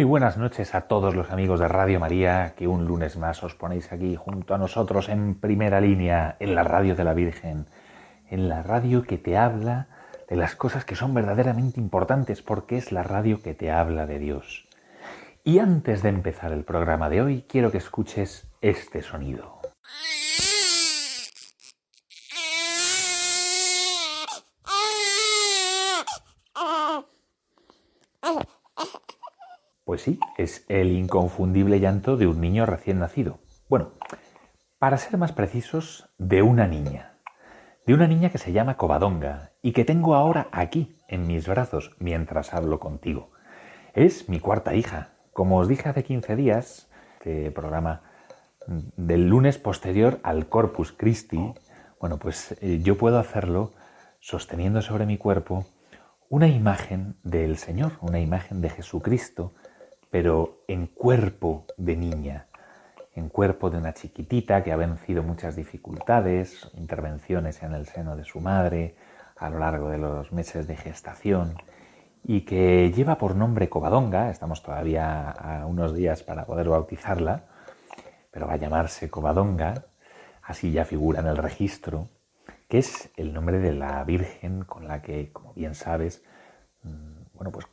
Muy buenas noches a todos los amigos de Radio María que un lunes más os ponéis aquí junto a nosotros en primera línea, en la radio de la Virgen, en la radio que te habla de las cosas que son verdaderamente importantes porque es la radio que te habla de Dios. Y antes de empezar el programa de hoy, quiero que escuches este sonido. Pues sí, es el inconfundible llanto de un niño recién nacido. Bueno, para ser más precisos, de una niña. De una niña que se llama Covadonga y que tengo ahora aquí, en mis brazos, mientras hablo contigo. Es mi cuarta hija. Como os dije hace 15 días, este programa del lunes posterior al Corpus Christi, bueno, pues eh, yo puedo hacerlo sosteniendo sobre mi cuerpo una imagen del Señor, una imagen de Jesucristo, pero en cuerpo de niña, en cuerpo de una chiquitita que ha vencido muchas dificultades, intervenciones en el seno de su madre a lo largo de los meses de gestación y que lleva por nombre Covadonga, estamos todavía a unos días para poder bautizarla, pero va a llamarse Covadonga, así ya figura en el registro, que es el nombre de la Virgen con la que, como bien sabes, mm, bueno, pues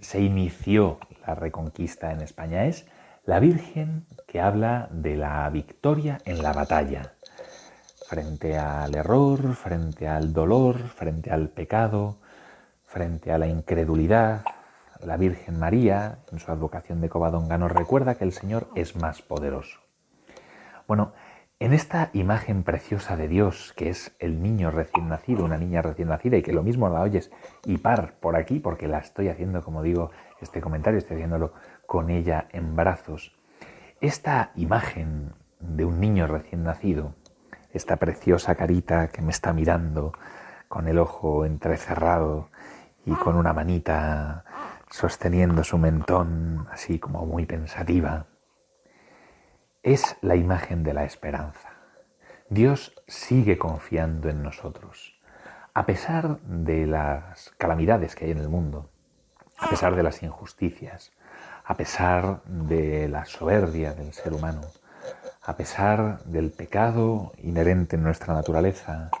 se inició la reconquista en España. Es la Virgen que habla de la victoria en la batalla, frente al error, frente al dolor, frente al pecado, frente a la incredulidad. La Virgen María, en su advocación de Covadonga, nos recuerda que el Señor es más poderoso. Bueno, en esta imagen preciosa de Dios, que es el niño recién nacido, una niña recién nacida, y que lo mismo la oyes y par por aquí, porque la estoy haciendo, como digo, este comentario, estoy haciéndolo con ella en brazos. Esta imagen de un niño recién nacido, esta preciosa carita que me está mirando, con el ojo entrecerrado y con una manita sosteniendo su mentón, así como muy pensativa, es la imagen de la esperanza. Dios sigue confiando en nosotros. A pesar de las calamidades que hay en el mundo, a pesar de las injusticias, a pesar de la soberbia del ser humano, a pesar del pecado inherente en nuestra naturaleza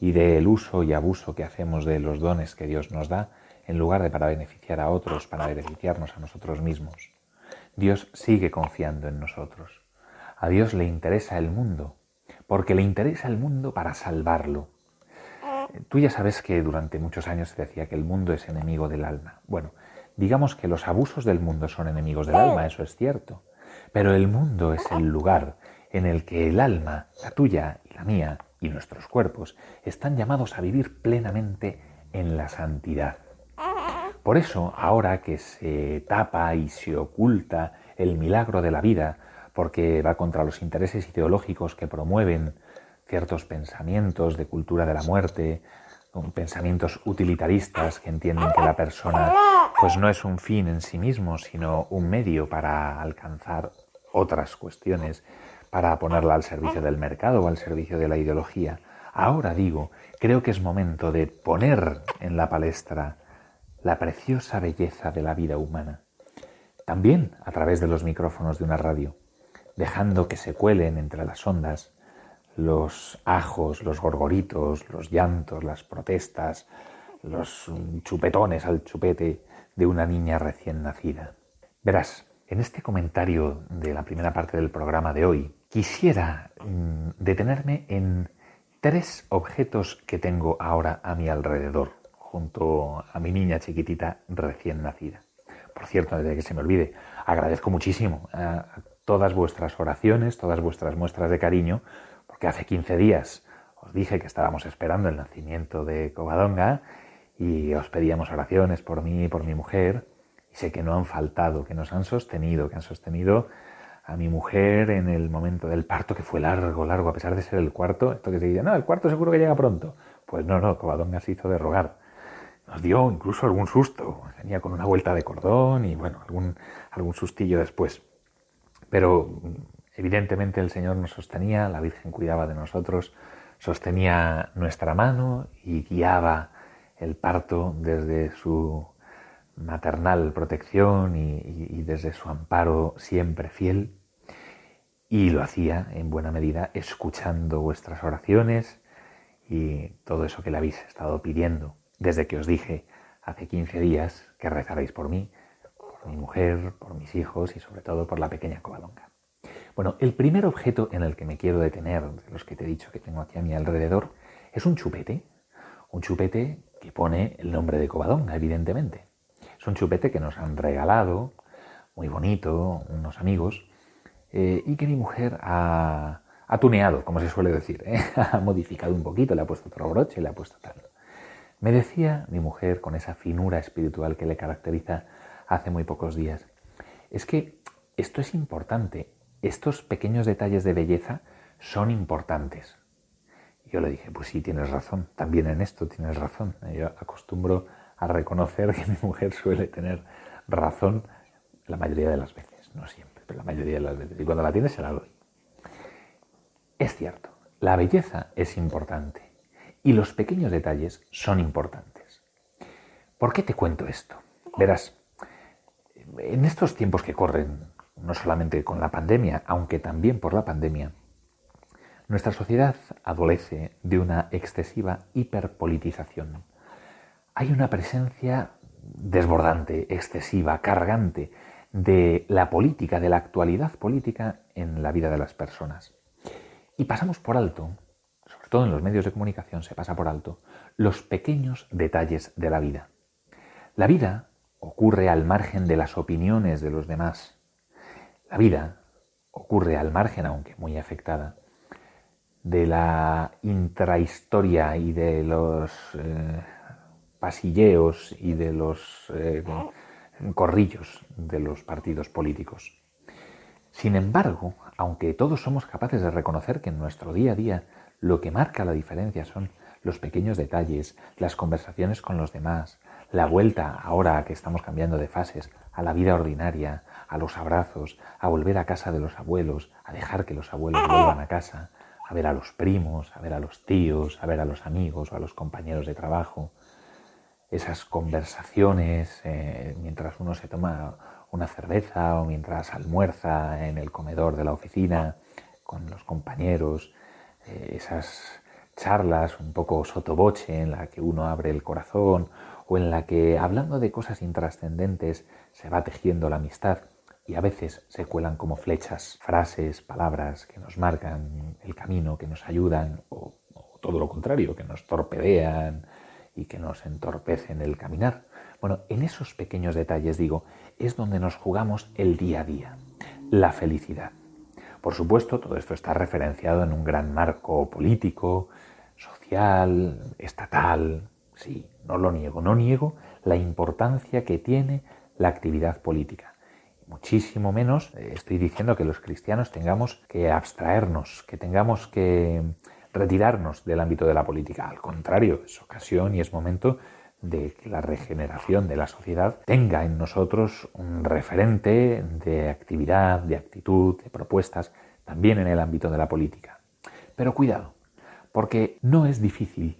y del uso y abuso que hacemos de los dones que Dios nos da, en lugar de para beneficiar a otros, para beneficiarnos a nosotros mismos. Dios sigue confiando en nosotros. A Dios le interesa el mundo, porque le interesa el mundo para salvarlo. Tú ya sabes que durante muchos años se decía que el mundo es enemigo del alma. Bueno, digamos que los abusos del mundo son enemigos del alma, eso es cierto. Pero el mundo es el lugar en el que el alma, la tuya y la mía, y nuestros cuerpos, están llamados a vivir plenamente en la santidad. Por eso, ahora que se tapa y se oculta el milagro de la vida, porque va contra los intereses ideológicos que promueven ciertos pensamientos de cultura de la muerte, pensamientos utilitaristas que entienden que la persona pues no es un fin en sí mismo, sino un medio para alcanzar otras cuestiones, para ponerla al servicio del mercado o al servicio de la ideología. Ahora digo, creo que es momento de poner en la palestra la preciosa belleza de la vida humana, también a través de los micrófonos de una radio dejando que se cuelen entre las ondas los ajos, los gorgoritos, los llantos, las protestas, los chupetones al chupete de una niña recién nacida. Verás, en este comentario de la primera parte del programa de hoy, quisiera mm, detenerme en tres objetos que tengo ahora a mi alrededor, junto a mi niña chiquitita recién nacida. Por cierto, desde que se me olvide, agradezco muchísimo a todas vuestras oraciones, todas vuestras muestras de cariño, porque hace 15 días os dije que estábamos esperando el nacimiento de Covadonga y os pedíamos oraciones por mí y por mi mujer, y sé que no han faltado, que nos han sostenido, que han sostenido a mi mujer en el momento del parto, que fue largo, largo, a pesar de ser el cuarto, esto que se dice, no, el cuarto seguro que llega pronto. Pues no, no, Covadonga se hizo de rogar. Nos dio incluso algún susto. Venía con una vuelta de cordón y bueno, algún, algún sustillo después. Pero evidentemente el Señor nos sostenía, la Virgen cuidaba de nosotros, sostenía nuestra mano y guiaba el parto desde su maternal protección y, desde su amparo siempre fiel. Y lo hacía en buena medida escuchando vuestras oraciones y todo eso que le habéis estado pidiendo desde que os dije hace 15 días que rezaréis por mí, por mi mujer, por mis hijos y sobre todo por la pequeña Covadonga. Bueno, el primer objeto en el que me quiero detener, de los que te he dicho que tengo aquí a mi alrededor, es un chupete. Un chupete que pone el nombre de Covadonga, evidentemente. Es un chupete que nos han regalado, muy bonito, unos amigos, eh, y que mi mujer ha, tuneado, como se suele decir, ¿eh? ha modificado un poquito, le ha puesto otro broche, le ha puesto tal. Me decía mi mujer con esa finura espiritual que le caracteriza hace muy pocos días, es que esto es importante, estos pequeños detalles de belleza son importantes. yo le dije, pues sí, tienes razón, también en esto tienes razón. Yo acostumbro a reconocer que mi mujer suele tener razón la mayoría de las veces, no siempre, pero la mayoría de las veces. Y cuando la tiene se la doy. Es cierto, la belleza es importante y los pequeños detalles son importantes. ¿Por qué te cuento esto? Verás, en estos tiempos que corren, no solamente con la pandemia, aunque también por la pandemia, nuestra sociedad adolece de una excesiva hiperpolitización hay una presencia desbordante, excesiva, cargante de la política, de la actualidad política en la vida de las personas. Y pasamos por alto, sobre todo en los medios de comunicación se pasa por alto, los pequeños detalles de la vida. La vida ocurre al margen de las opiniones de los demás. La vida ocurre al margen, aunque muy afectada, de la intrahistoria y de los eh, pasilleos y de los eh, corrillos de los partidos políticos. Sin embargo, aunque todos somos capaces de reconocer que en nuestro día a día lo que marca la diferencia son los pequeños detalles, las conversaciones con los demás, la vuelta, ahora que estamos cambiando de fases, a la vida ordinaria, a los abrazos, a volver a casa de los abuelos, a dejar que los abuelos vuelvan a casa, a ver a los primos, a ver a los tíos, a ver a los amigos o a los compañeros de trabajo, esas conversaciones eh, mientras uno se toma una cerveza o mientras almuerza en el comedor de la oficina con los compañeros, eh, esas charlas un poco sotoboche en la que uno abre el corazón o en la que hablando de cosas intrascendentes se va tejiendo la amistad y a veces se cuelan como flechas, frases, palabras que nos marcan el camino, que nos ayudan o todo lo contrario, que nos torpedean, y que nos entorpecen el caminar. Bueno, en esos pequeños detalles, digo, es donde nos jugamos el día a día, la felicidad. Por supuesto, todo esto está referenciado en un gran marco político, social, estatal. Sí, no lo niego, no niego la importancia que tiene la actividad política. Muchísimo menos eh, estoy diciendo que los cristianos tengamos que abstraernos, que tengamos que retirarnos del ámbito de la política. Al contrario, es ocasión y es momento de que la regeneración de la sociedad tenga en nosotros un referente de actividad, de actitud, de propuestas, también en el ámbito de la política. Pero cuidado, porque no es difícil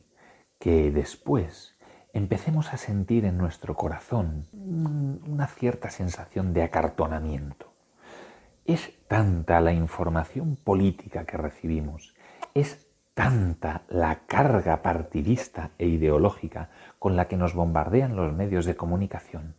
que después empecemos a sentir en nuestro corazón una cierta sensación de acartonamiento. Es tanta la información política que recibimos, es tanta la carga partidista e ideológica con la que nos bombardean los medios de comunicación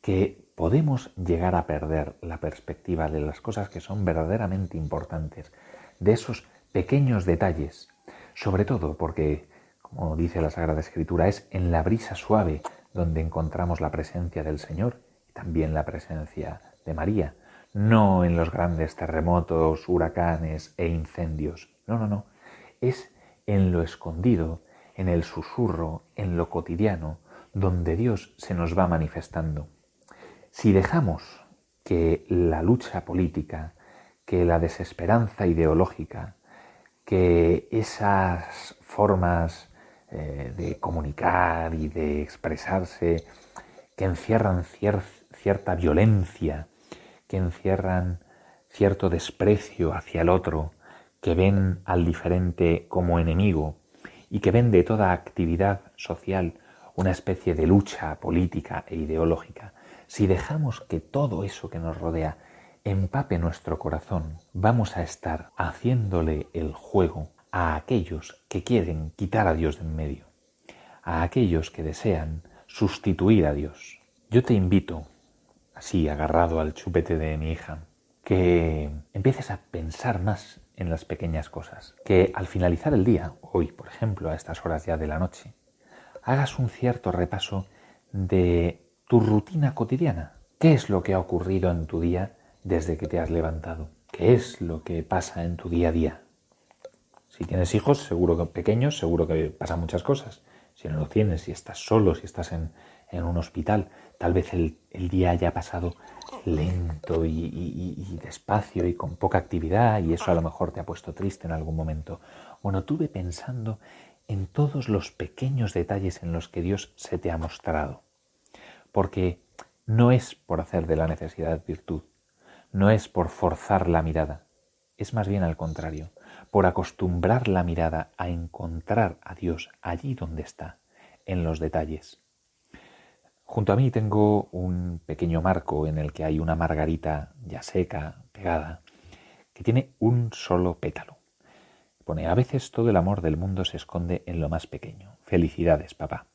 que podemos llegar a perder la perspectiva de las cosas que son verdaderamente importantes, de esos pequeños detalles, sobre todo porque, como dice la Sagrada Escritura, es en la brisa suave donde encontramos la presencia del Señor y también la presencia de María, no en los grandes terremotos, huracanes e incendios. No, no, no es en lo escondido, en el susurro, en lo cotidiano, donde Dios se nos va manifestando. Si dejamos que la lucha política, que la desesperanza ideológica, que esas formas eh, de comunicar y de expresarse que encierran cierta violencia, que encierran cierto desprecio hacia el otro, que ven al diferente como enemigo y que ven de toda actividad social una especie de lucha política e ideológica, si dejamos que todo eso que nos rodea empape nuestro corazón, vamos a estar haciéndole el juego a aquellos que quieren quitar a Dios de en medio, a aquellos que desean sustituir a Dios. Yo te invito, así agarrado al chupete de mi hija, que empieces a pensar más en las pequeñas cosas, que al finalizar el día, hoy por ejemplo a estas horas ya de la noche, hagas un cierto repaso de tu rutina cotidiana. ¿Qué es lo que ha ocurrido en tu día desde que te has levantado? ¿Qué es lo que pasa en tu día a día? Si tienes hijos, seguro que pequeños, seguro que pasan muchas cosas. Si no lo tienes, si estás solo, si estás en, un hospital, tal vez el, día haya pasado lento y, y, despacio y con poca actividad y eso a lo mejor te ha puesto triste en algún momento. Bueno, tuve pensando en todos los pequeños detalles en los que Dios se te ha mostrado. Porque no es por hacer de la necesidad virtud, no es por forzar la mirada, es más bien al contrario, por acostumbrar la mirada a encontrar a Dios allí donde está, en los detalles. Junto a mí tengo un pequeño marco en el que hay una margarita ya seca, pegada, que tiene un solo pétalo. Pone, a veces todo el amor del mundo se esconde en lo más pequeño. Felicidades, papá.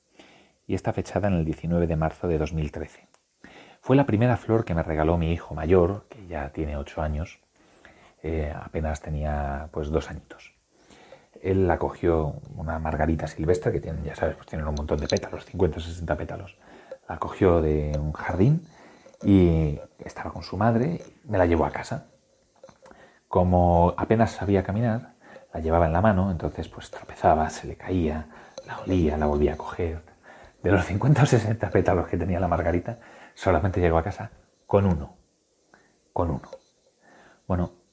Y está fechada en el 19 de marzo de 2013. Fue la primera flor que me regaló mi hijo mayor, que ya tiene ocho años, eh, apenas tenía pues dos añitos. Él la cogió una margarita silvestre que tienen, ya sabes, pues tienen un montón de pétalos, 50 o 60 pétalos. La cogió de un jardín y estaba con su madre, me la llevó a casa. Como apenas sabía caminar, la llevaba en la mano, entonces pues tropezaba, se le caía, la olía, la volvía a coger. De los 50 o 60 pétalos que tenía la margarita, solamente llegó a casa con uno. Con uno. Bueno,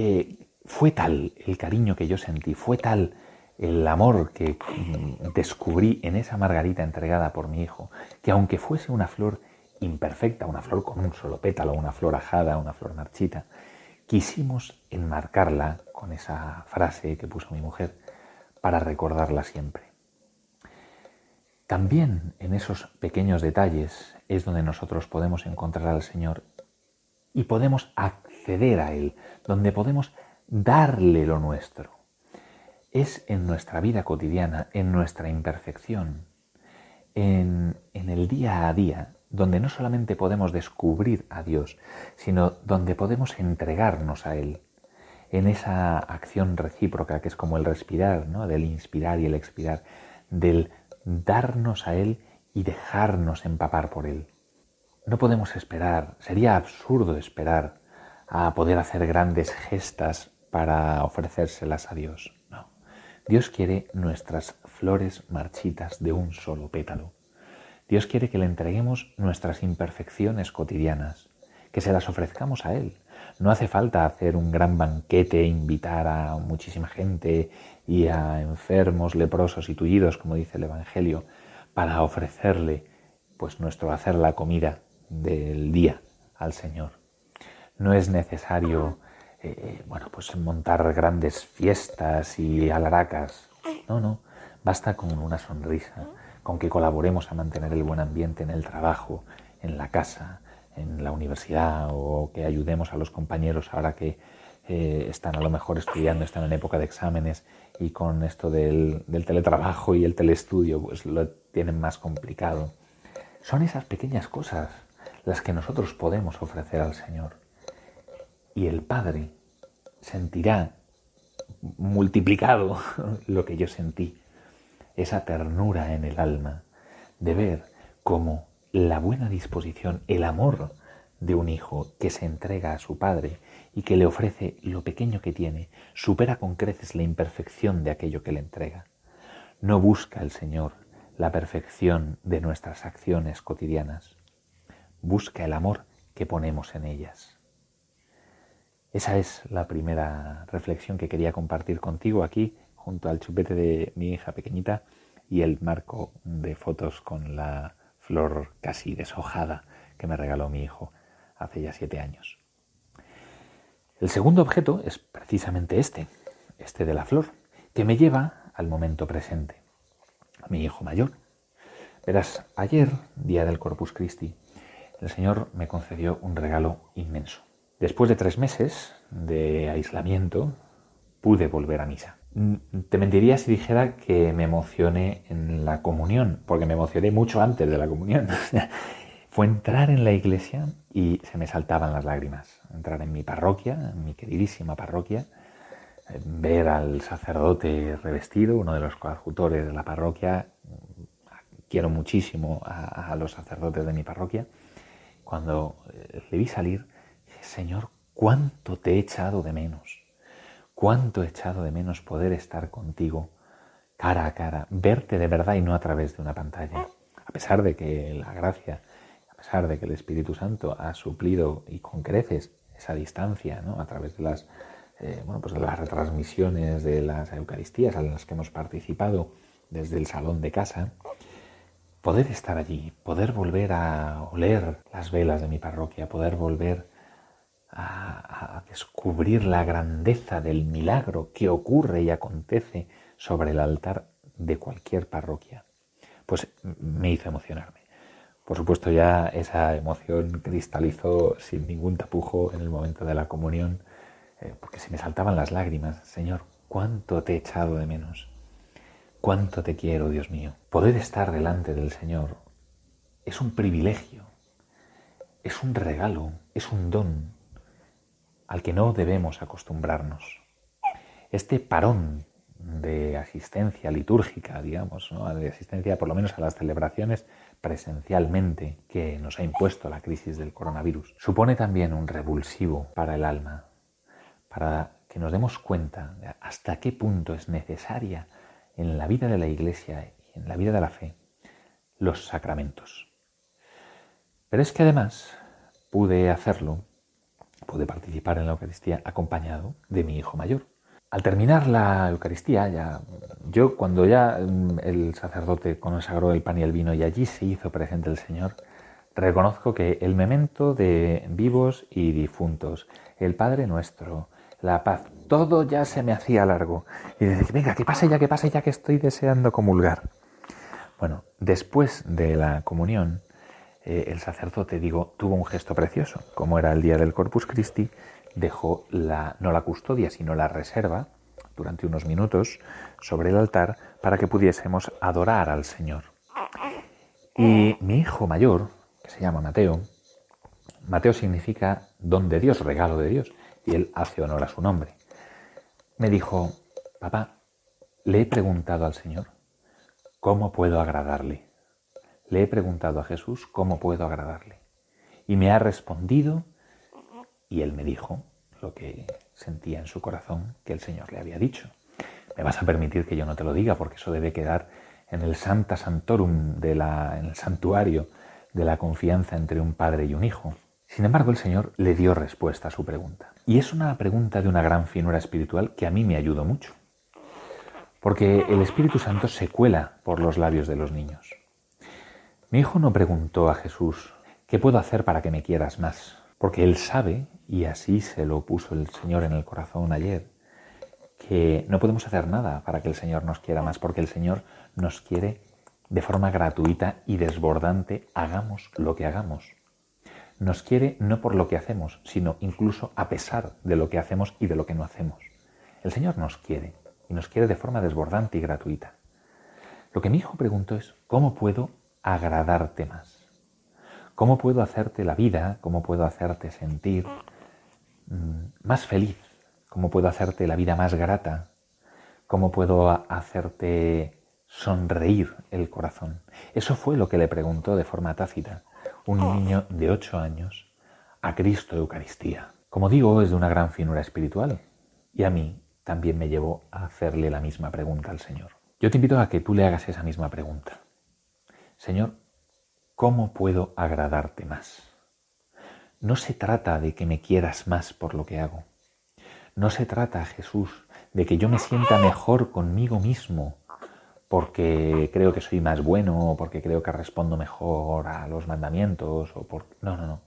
eh, fue tal el cariño que yo sentí, fue tal el amor que mm, descubrí en esa margarita entregada por mi hijo, que aunque fuese una flor imperfecta, una flor con un solo pétalo, una flor ajada, una flor marchita, quisimos enmarcarla con esa frase que puso mi mujer para recordarla siempre. También en esos pequeños detalles es donde nosotros podemos encontrar al Señor y podemos acceder a Él, donde podemos darle lo nuestro. Es en nuestra vida cotidiana, en nuestra imperfección, en, en el día a día, donde no solamente podemos descubrir a Dios, sino donde podemos entregarnos a Él, en esa acción recíproca que es como el respirar, ¿no? del inspirar y el expirar, del darnos a Él y dejarnos empapar por Él. No podemos esperar, sería absurdo esperar a poder hacer grandes gestas para ofrecérselas a Dios. No. Dios quiere nuestras flores marchitas de un solo pétalo Dios quiere que le entreguemos nuestras imperfecciones cotidianas, que se las ofrezcamos a Él. No hace falta hacer un gran banquete, invitar a muchísima gente y a enfermos, leprosos y tullidos, como dice el Evangelio, para ofrecerle pues nuestro hacer la comida del día al Señor. No es necesario eh, bueno, pues montar grandes fiestas y alaracas. No, no, basta con una sonrisa, con que colaboremos a mantener el buen ambiente en el trabajo, en la casa, en la universidad o que ayudemos a los compañeros ahora que eh, están a lo mejor estudiando, están en época de exámenes y con esto del, del teletrabajo y el telestudio pues lo tienen más complicado. Son esas pequeñas cosas las que nosotros podemos ofrecer al Señor. Y el Padre sentirá multiplicado lo que yo sentí esa ternura en el alma de ver cómo la buena disposición, el amor de un hijo que se entrega a su padre y que le ofrece lo pequeño que tiene, supera con creces la imperfección de aquello que le entrega. No busca el Señor la perfección de nuestras acciones cotidianas, busca el amor que ponemos en ellas. Esa es la primera reflexión que quería compartir contigo aquí, junto al chupete de mi hija pequeñita y el marco de fotos con la flor casi deshojada que me regaló mi hijo hace ya siete años. El segundo objeto es precisamente este, este de la flor, que me lleva al momento presente, a mi hijo mayor. Verás, ayer, día del Corpus Christi, el Señor me concedió un regalo inmenso. Después de tres meses de aislamiento, pude volver a misa. Mm, te mentiría si dijera que me emocioné en la comunión, porque me emocioné mucho antes de la comunión. Fue entrar en la iglesia y se me saltaban las lágrimas. Entrar en mi parroquia, mi queridísima parroquia, ver al sacerdote revestido, uno de los coadjutores de la parroquia. Quiero muchísimo a, los sacerdotes de mi parroquia. Cuando eh, le vi salir, Señor, cuánto te he echado de menos. Cuánto he echado de menos poder estar contigo cara a cara, verte de verdad y no a través de una pantalla. A pesar de que la gracia, a pesar de que el Espíritu Santo ha suplido y con creces esa distancia ¿no? a través de las, eh, bueno, pues de las retransmisiones de las Eucaristías en las que hemos participado desde el salón de casa, poder estar allí, poder volver a oler las velas de mi parroquia, poder volver a, descubrir la grandeza del milagro que ocurre y acontece sobre el altar de cualquier parroquia, pues me hizo emocionarme. Por supuesto ya esa emoción cristalizó sin ningún tapujo en el momento de la comunión, eh, porque se me saltaban las lágrimas. Señor, cuánto te he echado de menos. Cuánto te quiero, Dios mío. Poder estar delante del Señor es un privilegio, es un regalo, es un don al que no debemos acostumbrarnos. Este parón de asistencia litúrgica, digamos, de asistencia por lo menos a las celebraciones presencialmente que nos ha impuesto la crisis del coronavirus, supone también un revulsivo para el alma, para que nos demos cuenta hasta qué punto es necesaria en la vida de la Iglesia y en la vida de la fe los sacramentos. Pero es que además pude hacerlo pude participar en la Eucaristía acompañado de mi hijo mayor. Al terminar la Eucaristía, ya, yo cuando ya mm, el sacerdote consagró el pan y el vino y allí se hizo presente el Señor, reconozco que el memento de vivos y difuntos, el Padre nuestro, la paz, todo ya se me hacía largo. Y decir, venga, que pase ya, que pase ya, que estoy deseando comulgar. Bueno, después de la comunión, eh, el sacerdote, digo, tuvo un gesto precioso. Como era el día del Corpus Christi, dejó la, no la custodia, sino la reserva durante unos minutos sobre el altar para que pudiésemos adorar al Señor. Y mi hijo mayor, que se llama Mateo, Mateo significa don de Dios, regalo de Dios, y él hace honor a su nombre. Me dijo, papá, le he preguntado al Señor, ¿cómo puedo agradarle? Le he preguntado a Jesús cómo puedo agradarle. Y me ha respondido y él me dijo lo que sentía en su corazón que el Señor le había dicho. Me vas a permitir que yo no te lo diga porque eso debe quedar en el Santa Santorum, de la, en el santuario de la confianza entre un padre y un hijo. Sin embargo, el Señor le dio respuesta a su pregunta. Y es una pregunta de una gran finura espiritual que a mí me ayudó mucho. Porque el Espíritu Santo se cuela por los labios de los niños. Mi hijo no preguntó a Jesús, ¿qué puedo hacer para que me quieras más? Porque él sabe, y así se lo puso el Señor en el corazón ayer, que no podemos hacer nada para que el Señor nos quiera más, porque el Señor nos quiere de forma gratuita y desbordante, hagamos lo que hagamos. Nos quiere no por lo que hacemos, sino incluso a pesar de lo que hacemos y de lo que no hacemos. El Señor nos quiere y nos quiere de forma desbordante y gratuita. Lo que mi hijo preguntó es, ¿cómo puedo agradarte más? ¿Cómo puedo hacerte la vida, cómo puedo hacerte sentir mm, más feliz? ¿Cómo puedo hacerte la vida más grata? ¿Cómo puedo hacerte sonreír el corazón? Eso fue lo que le preguntó de forma tácita un niño de ocho años a Cristo Eucaristía. Como digo, es de una gran finura espiritual y a mí también me llevó a hacerle la misma pregunta al Señor. Yo te invito a que tú le hagas esa misma pregunta. Señor, ¿cómo puedo agradarte más? No se trata de que me quieras más por lo que hago. No se trata, Jesús, de que yo me sienta mejor conmigo mismo porque creo que soy más bueno o porque creo que respondo mejor a los mandamientos o por... No, no, no.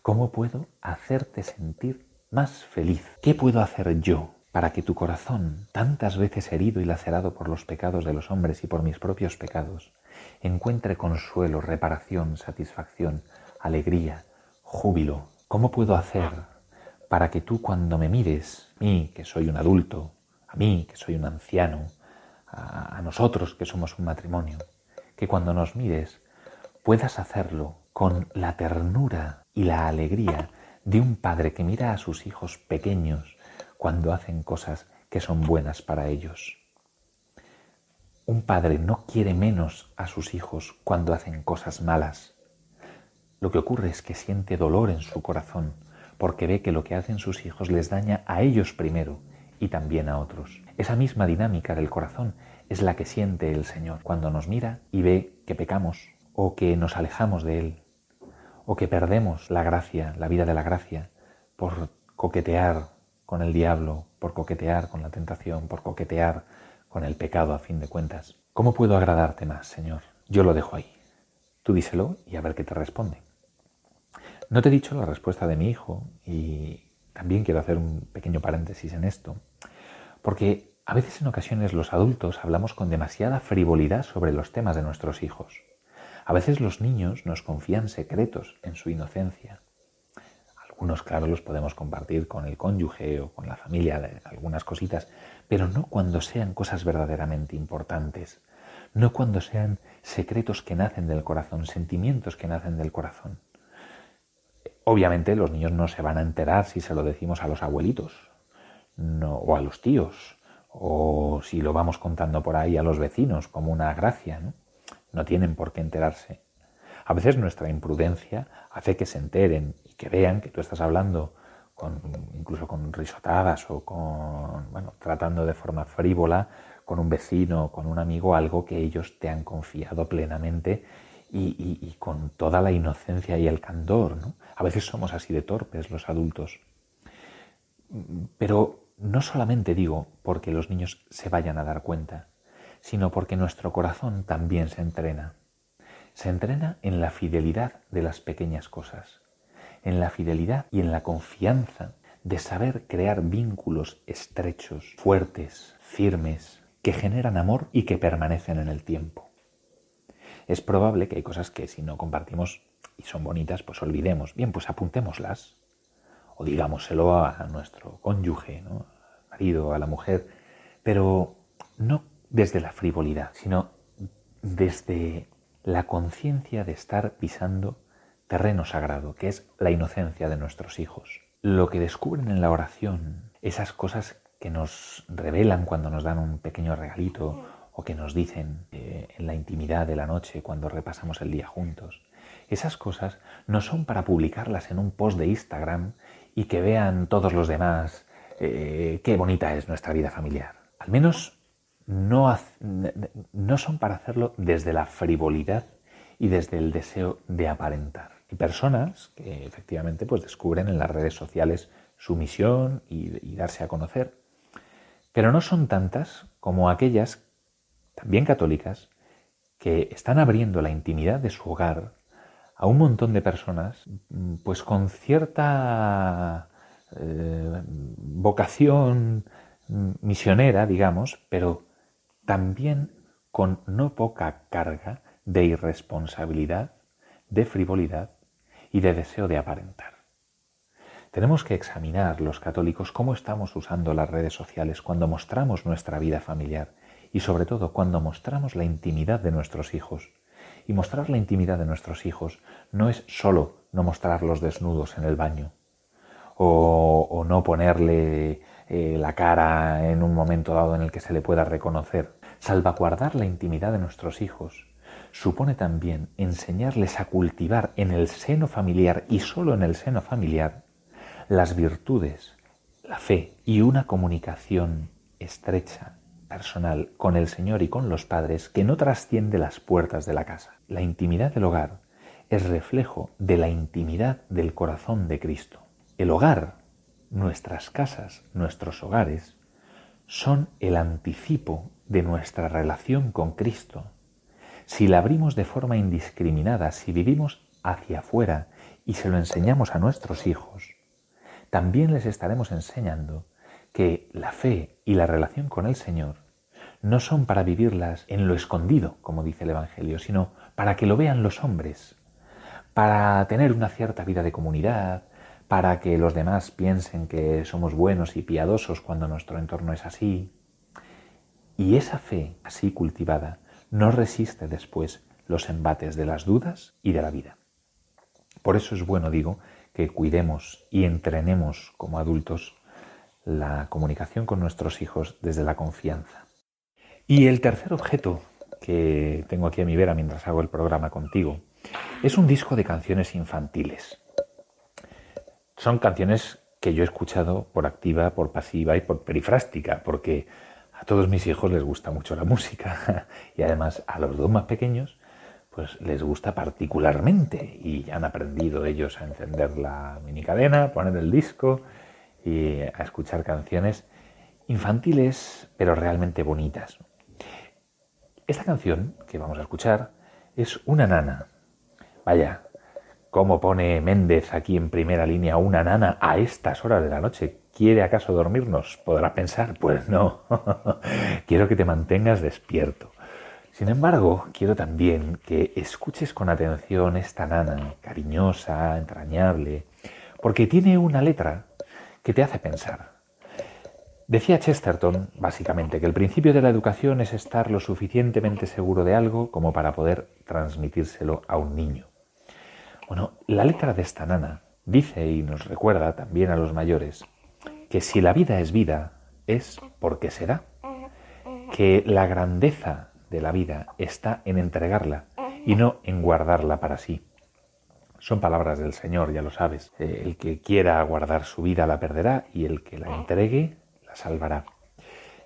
¿Cómo puedo hacerte sentir más feliz? ¿Qué puedo hacer yo para que tu corazón, tantas veces herido y lacerado por los pecados de los hombres y por mis propios pecados, encuentre consuelo, reparación, satisfacción, alegría, júbilo? ¿Cómo puedo hacer para que tú cuando me mires, a mí que soy un adulto, a mí que soy un anciano, a, nosotros que somos un matrimonio, que cuando nos mires puedas hacerlo con la ternura y la alegría de un padre que mira a sus hijos pequeños cuando hacen cosas que son buenas para ellos. Un padre no quiere menos a sus hijos cuando hacen cosas malas. Lo que ocurre es que siente dolor en su corazón porque ve que lo que hacen sus hijos les daña a ellos primero y también a otros. Esa misma dinámica del corazón es la que siente el Señor cuando nos mira y ve que pecamos o que nos alejamos de Él o que perdemos la gracia, la vida de la gracia, por coquetear con el diablo, por coquetear con la tentación, por coquetear con el pecado a fin de cuentas. ¿Cómo puedo agradarte más, Señor? Yo lo dejo ahí. Tú díselo y a ver qué te responde. No te he dicho la respuesta de mi hijo y también quiero hacer un pequeño paréntesis en esto, porque a veces en ocasiones los adultos hablamos con demasiada frivolidad sobre los temas de nuestros hijos. A veces los niños nos confían secretos en su inocencia. Algunos, claro, los podemos compartir con el cónyuge o con la familia, algunas cositas, pero no cuando sean cosas verdaderamente importantes, no cuando sean secretos que nacen del corazón, sentimientos que nacen del corazón. Obviamente los niños no se van a enterar si se lo decimos a los abuelitos o a los tíos o si lo vamos contando por ahí a los vecinos como una gracia. ¿no? no tienen por qué enterarse. A veces nuestra imprudencia hace que se enteren y que vean que tú estás hablando con, incluso con risotadas o con, bueno, tratando de forma frívola con un vecino con un amigo algo que ellos te han confiado plenamente y, con toda la inocencia y el candor. ¿no? A veces somos así de torpes los adultos. Pero no solamente digo porque los niños se vayan a dar cuenta, sino porque nuestro corazón también se entrena. Se entrena en la fidelidad de las pequeñas cosas, en la fidelidad y en la confianza de saber crear vínculos estrechos, fuertes, firmes, que generan amor y que permanecen en el tiempo es probable que hay cosas que si no compartimos y son bonitas, pues olvidemos. Bien, pues apuntémoslas. O digámoselo a nuestro cónyuge, ¿no? al marido, a la mujer, pero no desde la frivolidad, sino desde la conciencia de estar pisando terreno sagrado, que es la inocencia de nuestros hijos. Lo que descubren en la oración, esas cosas que nos revelan cuando nos dan un pequeño regalito o que nos dicen eh, en la intimidad de la noche cuando repasamos el día juntos. Esas cosas no son para publicarlas en un post de Instagram y que vean todos los demás eh, qué bonita es nuestra vida familiar. Al menos no, no son para hacerlo desde la frivolidad y desde el deseo de aparentar. Hay personas que efectivamente pues, descubren en las redes sociales su misión y, y darse a conocer, pero no son tantas como aquellas también católicas, que están abriendo la intimidad de su hogar a un montón de personas, pues con cierta eh, vocación misionera, digamos, pero también con no poca carga de irresponsabilidad, de frivolidad y de deseo de aparentar. Tenemos que examinar los católicos cómo estamos usando las redes sociales cuando mostramos nuestra vida familiar y sobre todo cuando mostramos la intimidad de nuestros hijos. Y mostrar la intimidad de nuestros hijos no es solo no mostrarlos desnudos en el baño o, no ponerle eh, la cara en un momento dado en el que se le pueda reconocer. Salvaguardar la intimidad de nuestros hijos supone también enseñarles a cultivar en el seno familiar y solo en el seno familiar las virtudes, la fe y una comunicación estrecha personal con el Señor y con los padres que no trasciende las puertas de la casa. La intimidad del hogar es reflejo de la intimidad del corazón de Cristo. El hogar nuestras casas, nuestros hogares, son el anticipo de nuestra relación con Cristo. Si la abrimos de forma indiscriminada, si vivimos hacia afuera y se lo enseñamos a nuestros hijos, también les estaremos enseñando que la fe y la relación con el Señor no son para vivirlas en lo escondido, como dice el Evangelio, sino para que lo vean los hombres, para tener una cierta vida de comunidad, para que los demás piensen que somos buenos y piadosos cuando nuestro entorno es así. Y esa fe así cultivada no resiste después los embates de las dudas y de la vida. Por eso es bueno, digo, que cuidemos y entrenemos como adultos la comunicación con nuestros hijos desde la confianza. Y el tercer objeto que tengo aquí a mi vera mientras hago el programa contigo es un disco de canciones infantiles. Son canciones que yo he escuchado por activa, por pasiva y por perifrástica, porque a todos mis hijos les gusta mucho la música y además a los dos más pequeños pues les gusta particularmente y han aprendido ellos a encender la minicadena, poner el disco y a escuchar canciones infantiles pero realmente bonitas. Esta canción que vamos a escuchar es Una nana. Vaya, ¿cómo pone Méndez aquí en primera línea una nana a estas horas de la noche? ¿Quiere acaso dormirnos? Podrá pensar, pues no. Quiero que te mantengas despierto. Sin embargo, quiero también que escuches con atención esta nana, cariñosa, entrañable, porque tiene una letra que te hace pensar. Decía Chesterton, básicamente, que el principio de la educación es estar lo suficientemente seguro de algo como para poder transmitírselo a un niño. Bueno, la letra de esta nana dice y nos recuerda también a los mayores que si la vida es vida, es porque se da, que la grandeza de la vida está en entregarla y no en guardarla para sí. Son palabras del Señor, ya lo sabes. Eh, el que quiera guardar su vida la perderá y el que la entregue la salvará.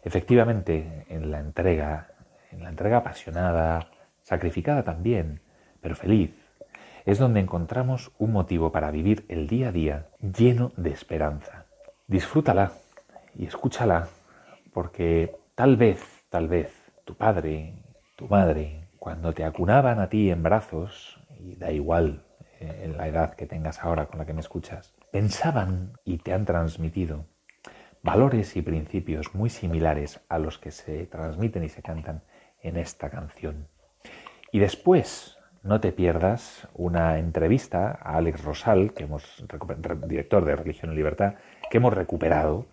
Efectivamente, en la entrega, en la entrega apasionada, sacrificada también, pero feliz, es donde encontramos un motivo para vivir el día a día lleno de esperanza. Disfrútala y escúchala, porque tal vez, tal vez, tu padre, tu madre, cuando te acunaban a ti en brazos, y da igual eh, en la edad que tengas ahora con la que me escuchas, pensaban y te han transmitido valores y principios muy similares a los que se transmiten y se cantan en esta canción. Y después, no te pierdas una entrevista a Alex Rosal, que hemos, director de Religión y Libertad, que hemos recuperado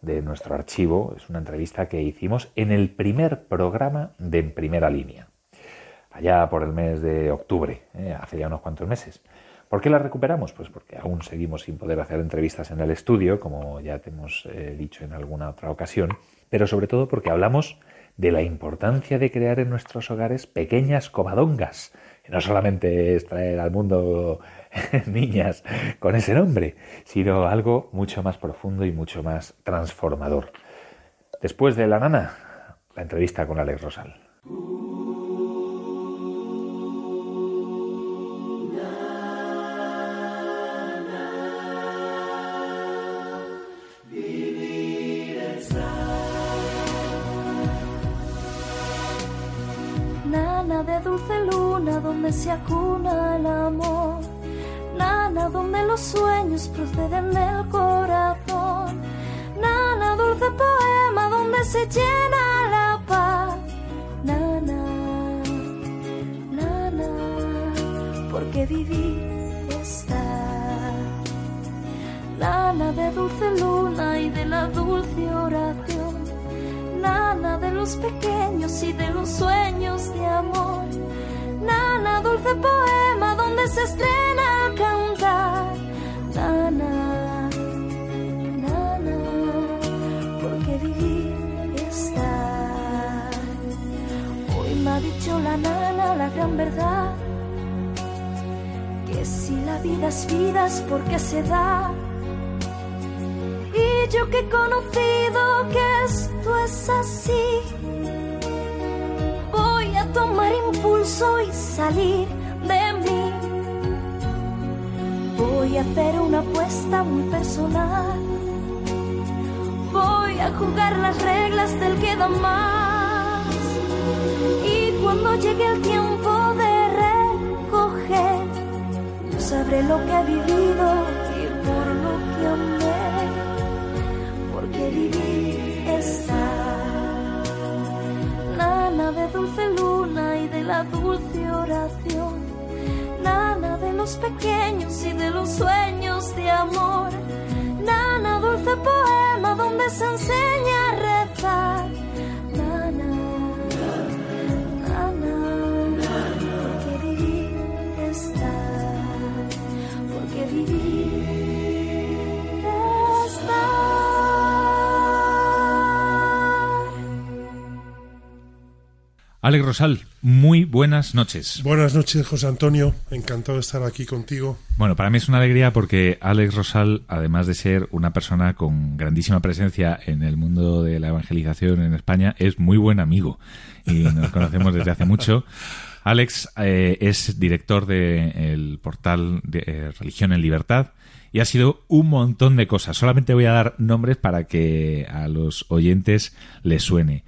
de nuestro archivo. Es una entrevista que hicimos en el primer programa de En Primera Línea, allá por el mes de octubre, ¿eh? hace ya unos cuantos meses. ¿Por qué la recuperamos? Pues porque aún seguimos sin poder hacer entrevistas en el estudio, como ya te hemos eh, dicho en alguna otra ocasión, pero sobre todo porque hablamos de la importancia de crear en nuestros hogares pequeñas covadongas, no solamente es traer al mundo niñas con ese nombre, sino algo mucho más profundo y mucho más transformador. Después de la nana, la entrevista con Alex Rosal. Nana de dulce donde se acuna el amor Nana, donde los sueños proceden del corazón. Nana, dulce poema donde se llena la paz. Nana, nana, porque vivir está. Nana de dulce luna y de la dulce oración. Nana de los pequeños y de los sueños de amor. Nana, dulce poema donde se estrena cantar. Nana, nana, porque vivir está. Hoy me ha dicho la nana la gran verdad. Que si la vida es vida es porque se da. Y yo que he conocido que esto es así, tomar impulso y salir de mí Voy a hacer una apuesta muy personal. y a jugar las reglas del que da más. Y cuando llegue el tiempo de recoger, yo sabré lo que he vivido y por lo que amé, porque vivir está. Nana de dulce la dulce oración. Nana de los pequeños y de los sueños de amor, nana dulce poema donde se enseña a rezar, nana, nana, porque vivir está, porque vivir está. Alex Rosal, muy buenas noches. Buenas noches, José Antonio. Encantado de estar aquí contigo. Bueno, para mí es una alegría porque Alex Rosal, además de ser una persona con grandísima presencia en el mundo de la evangelización en España, es muy buen amigo y nos conocemos desde hace mucho. Alex eh, es director del portal de eh, Religión en Libertad y ha sido un montón de cosas. Solamente voy a dar nombres para que a los oyentes les suene.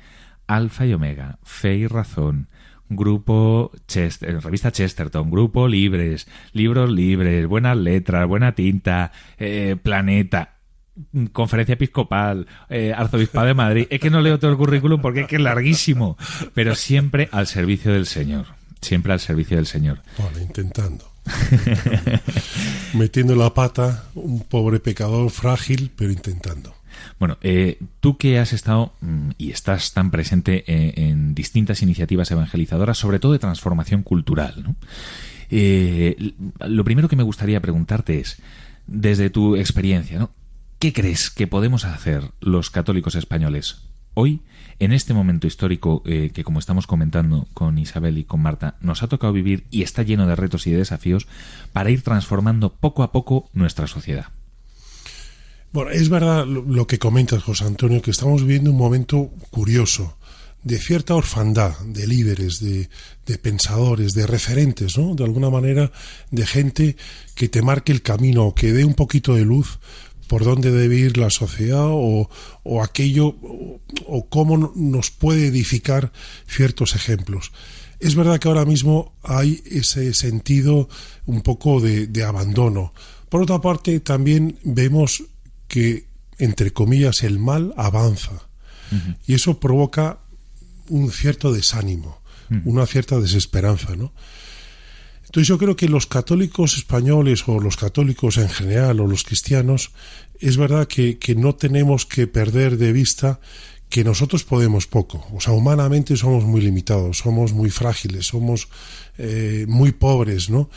Alfa y Omega, Fe y Razón, Grupo Chester, revista Chesterton, Grupo Libres, Libros Libres, Buenas Letras, Buena Tinta, eh, Planeta, Conferencia Episcopal, eh, Arzobispado de Madrid. Es que no leo todo el currículum porque es que es larguísimo, pero siempre al servicio del Señor. Siempre al servicio del Señor. Bueno, intentando. Metiendo la pata, un pobre pecador frágil, pero intentando. Bueno, eh, tú que has estado mm, y estás tan presente eh, en distintas iniciativas evangelizadoras, sobre todo de transformación cultural, ¿no? Eh, lo primero que me gustaría preguntarte es, desde tu experiencia, ¿no? ¿qué crees que podemos hacer los católicos españoles hoy, en este momento histórico que, como estamos comentando con Isabel y con Marta, nos ha tocado vivir y está lleno de retos y de desafíos para ir transformando poco a poco nuestra sociedad? Bueno, es verdad lo que comentas, José Antonio, que estamos viviendo un momento curioso de cierta orfandad de líderes, de, de, pensadores, de referentes, ¿no? De alguna manera, de gente que te marque el camino, que dé un poquito de luz por dónde debe ir la sociedad o, o aquello o, cómo nos puede edificar ciertos ejemplos. Es verdad que ahora mismo hay ese sentido un poco de abandono. Por otra parte, también vemos que, entre comillas, el mal avanza. Uh -huh. Y eso provoca un cierto desánimo, uh -huh. una cierta desesperanza, ¿no? Entonces yo creo que los católicos españoles o los católicos en general o los cristianos, es verdad que, que no tenemos que perder de vista que nosotros podemos poco. O sea, humanamente somos muy limitados, somos muy frágiles, somos eh, muy pobres, ¿no?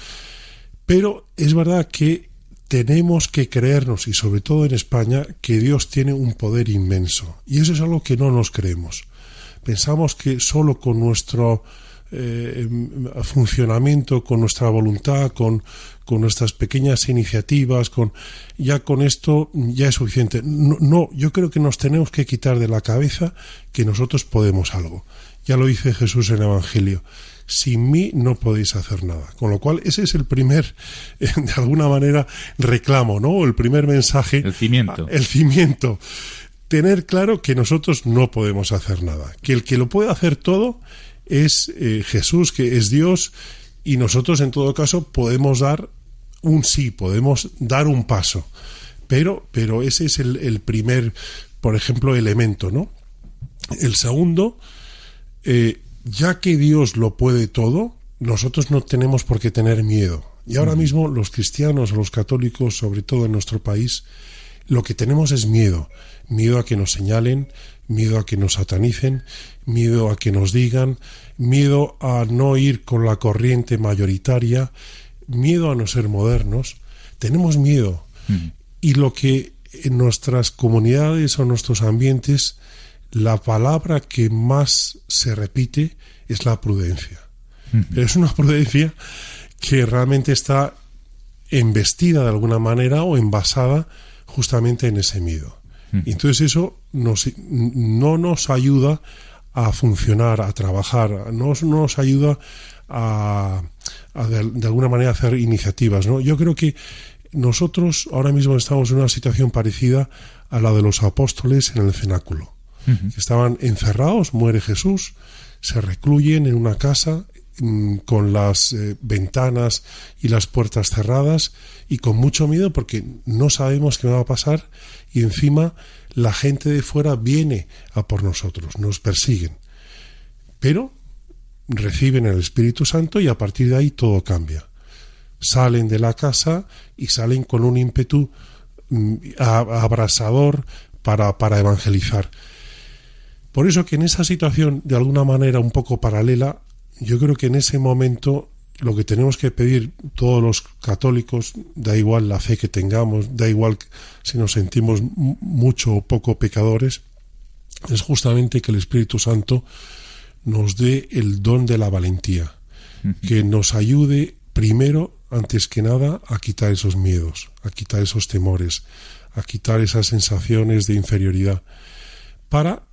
Pero es verdad que tenemos que creernos, y sobre todo en España, que Dios tiene un poder inmenso. Y eso es algo que no nos creemos. Pensamos que solo con nuestro eh, funcionamiento, con nuestra voluntad, con, con, nuestras pequeñas iniciativas, con ya con esto ya es suficiente. No, no, yo creo que nos tenemos que quitar de la cabeza que nosotros podemos algo. Ya lo dice Jesús en el Evangelio sin mí no podéis hacer nada. Con lo cual, ese es el primer, de alguna manera, reclamo, ¿no? El primer mensaje. El cimiento. El cimiento. Tener claro que nosotros no podemos hacer nada. Que el que lo puede hacer todo es eh, Jesús, que es Dios, y nosotros, en todo caso, podemos dar un sí, podemos dar un paso. Pero, pero ese es el, el primer, por ejemplo, elemento, ¿no? El segundo, eh, ya que Dios lo puede todo, nosotros no tenemos por qué tener miedo. Y ahora mismo los cristianos o los católicos, sobre todo en nuestro país, lo que tenemos es miedo. Miedo a que nos señalen, miedo a que nos satanicen, miedo a que nos digan, miedo a no ir con la corriente mayoritaria, miedo a no ser modernos. Tenemos miedo. Mm. Y lo que en nuestras comunidades o nuestros ambientes la palabra que más se repite es la prudencia. Pero es una prudencia que realmente está embestida de alguna manera o envasada justamente en ese miedo. Y entonces eso nos, no nos ayuda a funcionar, a trabajar, no nos ayuda a, a de, de, alguna manera hacer iniciativas. ¿no? Yo creo que nosotros ahora mismo estamos en una situación parecida a la de los apóstoles en el cenáculo. Estaban encerrados, muere Jesús, se recluyen en una casa mm, con las eh, ventanas y las puertas cerradas y con mucho miedo porque no sabemos qué va a pasar y encima la gente de fuera viene a por nosotros, nos persiguen. Pero reciben el Espíritu Santo y a partir de ahí todo cambia. Salen de la casa y salen con un ímpetu mm, abrasador para, para evangelizar. Por eso que en esa situación, de alguna manera un poco paralela, yo creo que en ese momento lo que tenemos que pedir todos los católicos, da igual la fe que tengamos, da igual si nos sentimos mucho o poco pecadores, es justamente que el Espíritu Santo nos dé el don de la valentía, que nos ayude primero, antes que nada, a quitar esos miedos, a quitar esos temores, a quitar esas sensaciones de inferioridad, para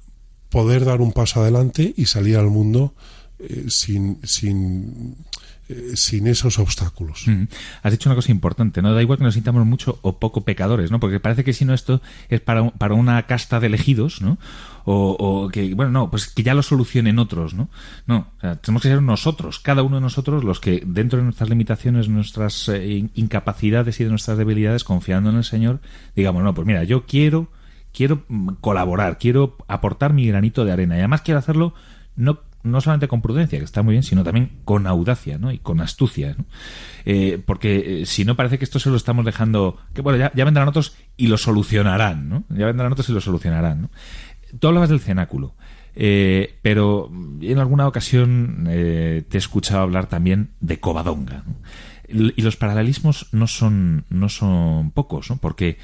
poder dar un paso adelante y salir al mundo eh, sin, sin eh, sin esos obstáculos. Mm. Has dicho una cosa importante, ¿no? Da igual que nos sintamos mucho o poco pecadores, ¿no? Porque parece que si no esto es para, para una casta de elegidos, ¿no? O, que, bueno, no, pues que ya lo solucionen otros, ¿no? No, tenemos que ser nosotros, cada uno de nosotros, los que dentro de nuestras limitaciones, nuestras eh, incapacidades y de nuestras debilidades, confiando en el Señor, digamos, no, pues mira, yo quiero, quiero mm, colaborar, quiero aportar mi granito de arena y además quiero hacerlo no no solamente con prudencia, que está muy bien, sino también con audacia ¿no? y con astucia. Eh, porque eh, si no parece que esto se lo estamos dejando, que bueno, ya, vendrán otros y lo solucionarán, ¿no? Ya vendrán otros y lo solucionarán. ¿no? Tú hablabas del cenáculo, eh, pero en alguna ocasión te he escuchado hablar también de Covadonga. Y los paralelismos no son, no son pocos, ¿no? porque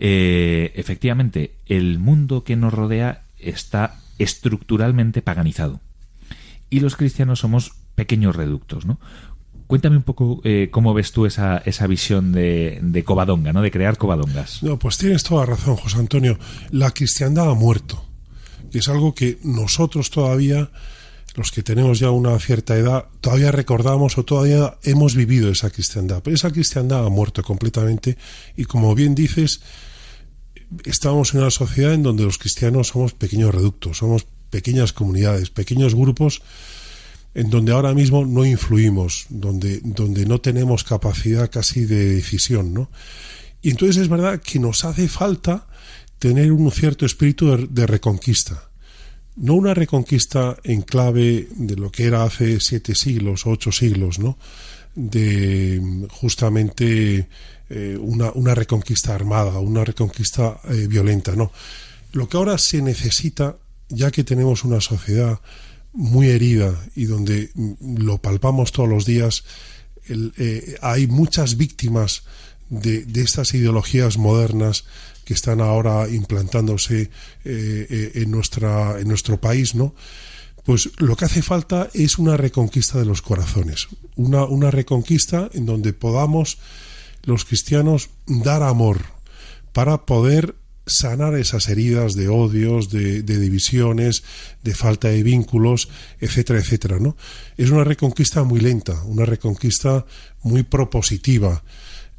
efectivamente el mundo que nos rodea está estructuralmente paganizado y los cristianos somos pequeños reductos, ¿no? Cuéntame un poco eh, cómo ves tú esa, esa visión de, de, Covadonga, ¿no? De crear Covadongas. No, pues tienes toda razón, José Antonio. La cristiandad ha muerto. Es algo que nosotros todavía, los que tenemos ya una cierta edad, todavía recordamos o todavía hemos vivido esa cristiandad. Pero esa cristiandad ha muerto completamente. Y como bien dices, estamos en una sociedad en donde los cristianos somos pequeños reductos, somos pequeñas comunidades, pequeños grupos en donde ahora mismo no influimos, donde, donde no tenemos capacidad casi de decisión, ¿no? Y entonces es verdad que nos hace falta tener un cierto espíritu de, reconquista. No una reconquista en clave de lo que era hace siete siglos, ocho siglos, ¿no? De justamente eh, una, una, reconquista armada, una reconquista eh, violenta, no. Lo que ahora se necesita ya que tenemos una sociedad muy herida y donde lo palpamos todos los días, eh, hay muchas víctimas de, estas ideologías modernas que están ahora implantándose en, nuestra, en nuestro país, ¿no? Pues lo que hace falta es una reconquista de los corazones, una, una reconquista en donde podamos los cristianos dar amor para poder sanar esas heridas de odios, de, divisiones, de falta de vínculos, etcétera, etcétera, ¿no? Es una reconquista muy lenta, una reconquista muy propositiva,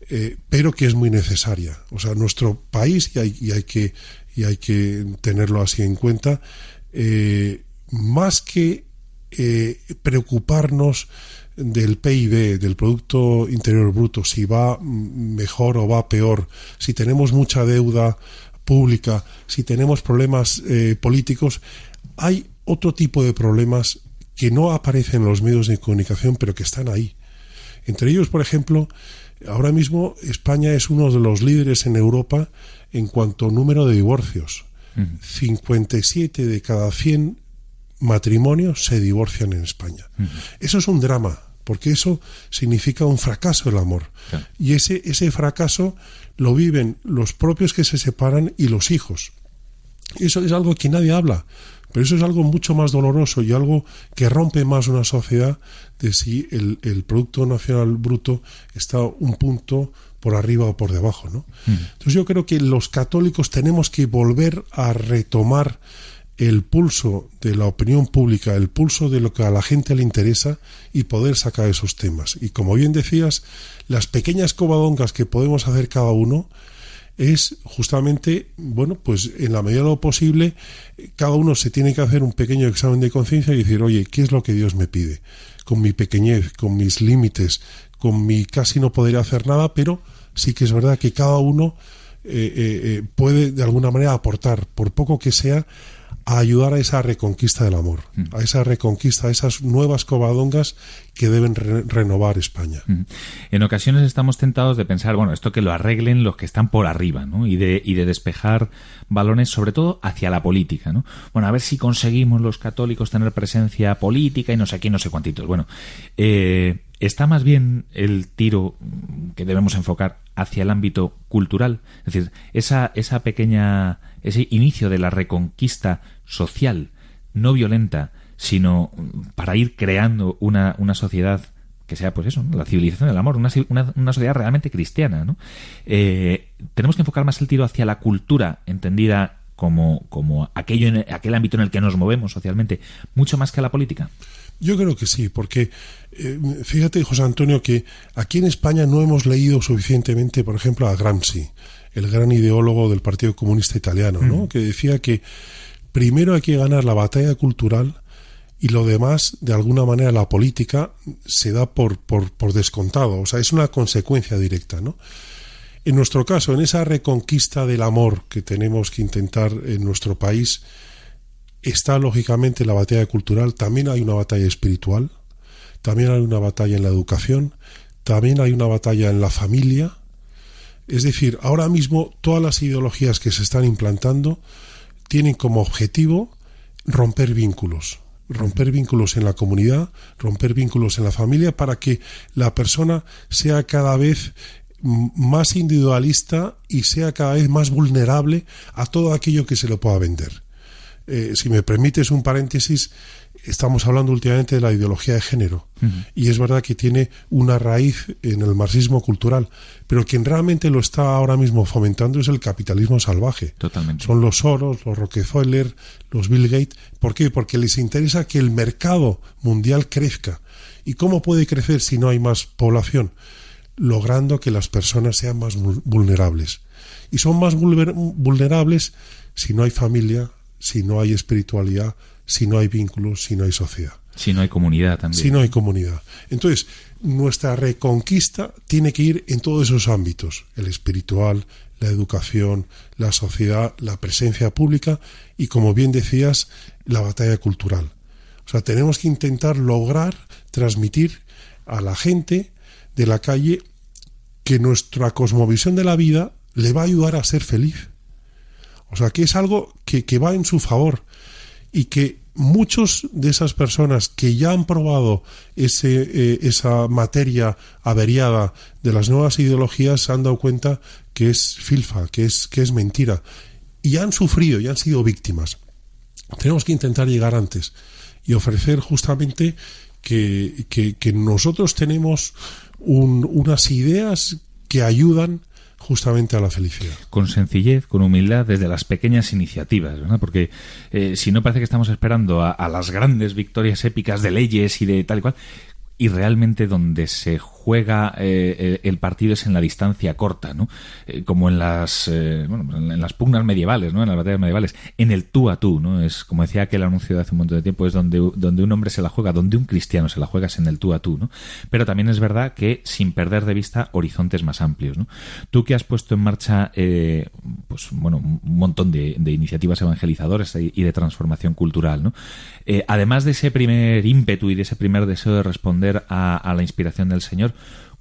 eh, pero que es muy necesaria. O sea, nuestro país, y hay, que, y hay que tenerlo así en cuenta, eh, más que eh, preocuparnos del PIB, del Producto Interior Bruto, si va mejor o va peor, si tenemos mucha deuda pública, si tenemos problemas eh, políticos, hay otro tipo de problemas que no aparecen en los medios de comunicación, pero que están ahí. Entre ellos, por ejemplo, ahora mismo España es uno de los líderes en Europa en cuanto a número de divorcios. 57 de cada 100 matrimonios se divorcian en España. Eso es un drama, porque eso significa un fracaso del amor. Y ese, ese fracaso lo viven los propios que se separan y los hijos. Eso es algo que nadie habla, pero eso es algo mucho más doloroso y algo que rompe más una sociedad de si el, Producto Nacional Bruto está un punto por arriba o por debajo. ¿no? Entonces yo creo que los católicos tenemos que volver a retomar el pulso de la opinión pública, el pulso de lo que a la gente le interesa y poder sacar esos temas. Y como bien decías, las pequeñas covadongas que podemos hacer cada uno es justamente, bueno, pues en la medida de lo posible, cada uno se tiene que hacer un pequeño examen de conciencia y decir, oye, ¿qué es lo que Dios me pide? Con mi pequeñez, con mis límites, con mi casi no poder hacer nada, pero sí que es verdad que cada uno eh, eh, eh, puede de alguna manera aportar, por poco que sea, a ayudar a esa reconquista del amor, mm. a esa reconquista, a esas nuevas covadongas que deben renovar España. Mm. En ocasiones estamos tentados de pensar, bueno, esto que lo arreglen los que están por arriba, ¿no? Y de, y de despejar balones, sobre todo hacia la política, ¿no? Bueno, a ver si conseguimos los católicos tener presencia política y no sé aquí, no sé cuántitos. Bueno, eh, está más bien el tiro que debemos enfocar hacia el ámbito cultural, es decir, esa, esa pequeña, ese inicio de la reconquista social, no violenta, sino para ir creando una, una sociedad que sea, pues eso, la civilización del amor, una, una, sociedad realmente cristiana, ¿no? Eh, tenemos que enfocar más el tiro hacia la cultura entendida como, como aquello en aquel ámbito en el que nos movemos socialmente, mucho más que a la política. Yo creo que sí, porque eh, fíjate, José Antonio, que aquí en España no hemos leído suficientemente, por ejemplo, a Gramsci, el gran ideólogo del Partido Comunista Italiano, ¿no? Mm. que decía que primero hay que ganar la batalla cultural y lo demás, de alguna manera, la política se da por, por, por descontado, o sea, es una consecuencia directa, ¿no? En nuestro caso, en esa reconquista del amor que tenemos que intentar en nuestro país, está lógicamente la batalla cultural, también hay una batalla espiritual, también hay una batalla en la educación, también hay una batalla en la familia. Es decir, ahora mismo todas las ideologías que se están implantando tienen como objetivo romper vínculos, romper vínculos en la comunidad, romper vínculos en la familia para que la persona sea cada vez más individualista y sea cada vez más vulnerable a todo aquello que se le pueda vender. Eh, si me permites un paréntesis, estamos hablando últimamente de la ideología de género y es verdad que tiene una raíz en el marxismo cultural, pero quien realmente lo está ahora mismo fomentando es el capitalismo salvaje. Totalmente. Son los Soros, los Rockefeller, los Bill Gates. ¿Por qué? Porque les interesa que el mercado mundial crezca. ¿Y cómo puede crecer si no hay más población? Logrando que las personas sean más vulnerables. Y son más vulnerables si no hay familia, si no hay espiritualidad, si no hay vínculos, si no hay sociedad. Si no hay comunidad también. Si no hay comunidad. Entonces, nuestra reconquista tiene que ir en todos esos ámbitos, el espiritual, la educación, la sociedad, la presencia pública y, como bien decías, la batalla cultural. O sea, tenemos que intentar lograr transmitir a la gente de la calle que nuestra cosmovisión de la vida le va a ayudar a ser feliz. O sea, que es algo que, va en su favor y que muchos de esas personas que ya han probado ese, eh, esa materia averiada de las nuevas ideologías se han dado cuenta que es filfa, que es, que es mentira. Y han sufrido y han sido víctimas. Tenemos que intentar llegar antes y ofrecer justamente que, que, nosotros tenemos unas ideas que ayudan justamente a la felicidad. Con sencillez, con humildad, desde las pequeñas iniciativas, ¿verdad? Porque eh, si no parece que estamos esperando a, a, las grandes victorias épicas de leyes y de tal y cual, y realmente donde se eh, eh, el partido es en la distancia corta, ¿no? Eh, como en las bueno, en las pugnas medievales, ¿no? En las batallas medievales, en el tú a tú, ¿no? Es como decía aquel anuncio de hace un montón de tiempo, es donde donde un hombre se la juega, donde un cristiano se la juega es en el tú a tú, ¿no? Pero también es verdad que sin perder de vista horizontes más amplios, ¿no? Tú que has puesto en marcha pues bueno, un montón de, iniciativas evangelizadoras y de transformación cultural, ¿no? además de ese primer ímpetu y de ese primer deseo de responder a la inspiración del Señor,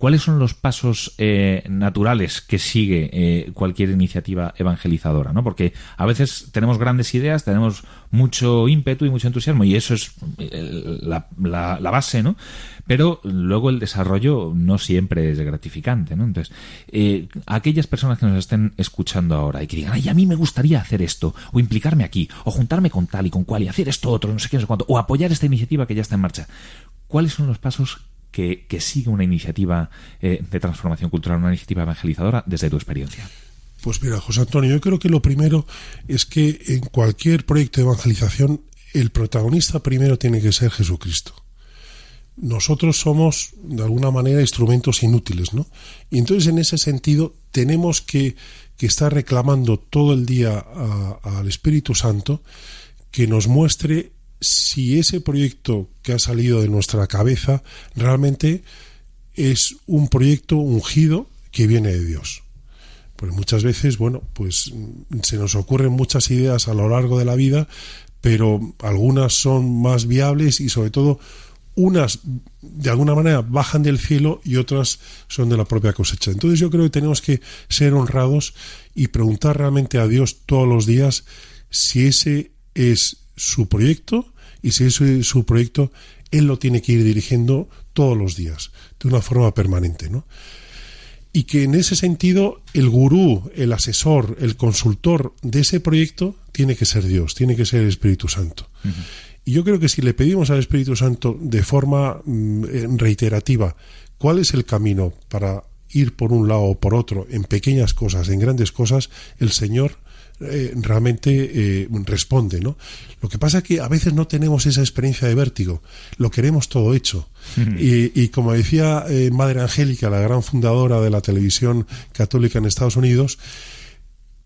¿Cuáles son los pasos eh, naturales que sigue eh, cualquier iniciativa evangelizadora? ¿no? Porque a veces tenemos grandes ideas, tenemos mucho ímpetu y mucho entusiasmo, y eso es eh, la, base, ¿no? Pero luego el desarrollo no siempre es gratificante, ¿no? Entonces, aquellas personas que nos estén escuchando ahora y que digan, ay, a mí me gustaría hacer esto, o implicarme aquí, o juntarme con tal y con cual, y hacer esto otro, no sé qué, no sé cuánto, o apoyar esta iniciativa que ya está en marcha. ¿Cuáles son los pasos que, sigue una iniciativa eh, de transformación cultural, una iniciativa evangelizadora desde tu experiencia? Pues mira, José Antonio, yo creo que lo primero es que en cualquier proyecto de evangelización el protagonista primero tiene que ser Jesucristo. Nosotros somos, de alguna manera, instrumentos inútiles, ¿no? Y entonces, en ese sentido, tenemos que, estar reclamando todo el día al Espíritu Santo que nos muestre si ese proyecto que ha salido de nuestra cabeza realmente es un proyecto ungido que viene de Dios. Porque muchas veces, bueno, pues se nos ocurren muchas ideas a lo largo de la vida, pero algunas son más viables y sobre todo unas de alguna manera bajan del cielo y otras son de la propia cosecha. Entonces yo creo que tenemos que ser honrados y preguntar realmente a Dios todos los días si ese es su proyecto y si es su proyecto, Él lo tiene que ir dirigiendo todos los días, de una forma permanente. ¿no? Y que en ese sentido el gurú, el asesor, el consultor de ese proyecto tiene que ser Dios, tiene que ser el Espíritu Santo. Y yo creo que si le pedimos al Espíritu Santo de forma mm, eh, reiterativa cuál es el camino para ir por un lado o por otro en pequeñas cosas, en grandes cosas, el Señor eh, realmente eh, responde, ¿no? Lo que pasa es que a veces no tenemos esa experiencia de vértigo, lo queremos todo hecho. y, como decía Madre Angélica, la gran fundadora de la televisión católica en Estados Unidos,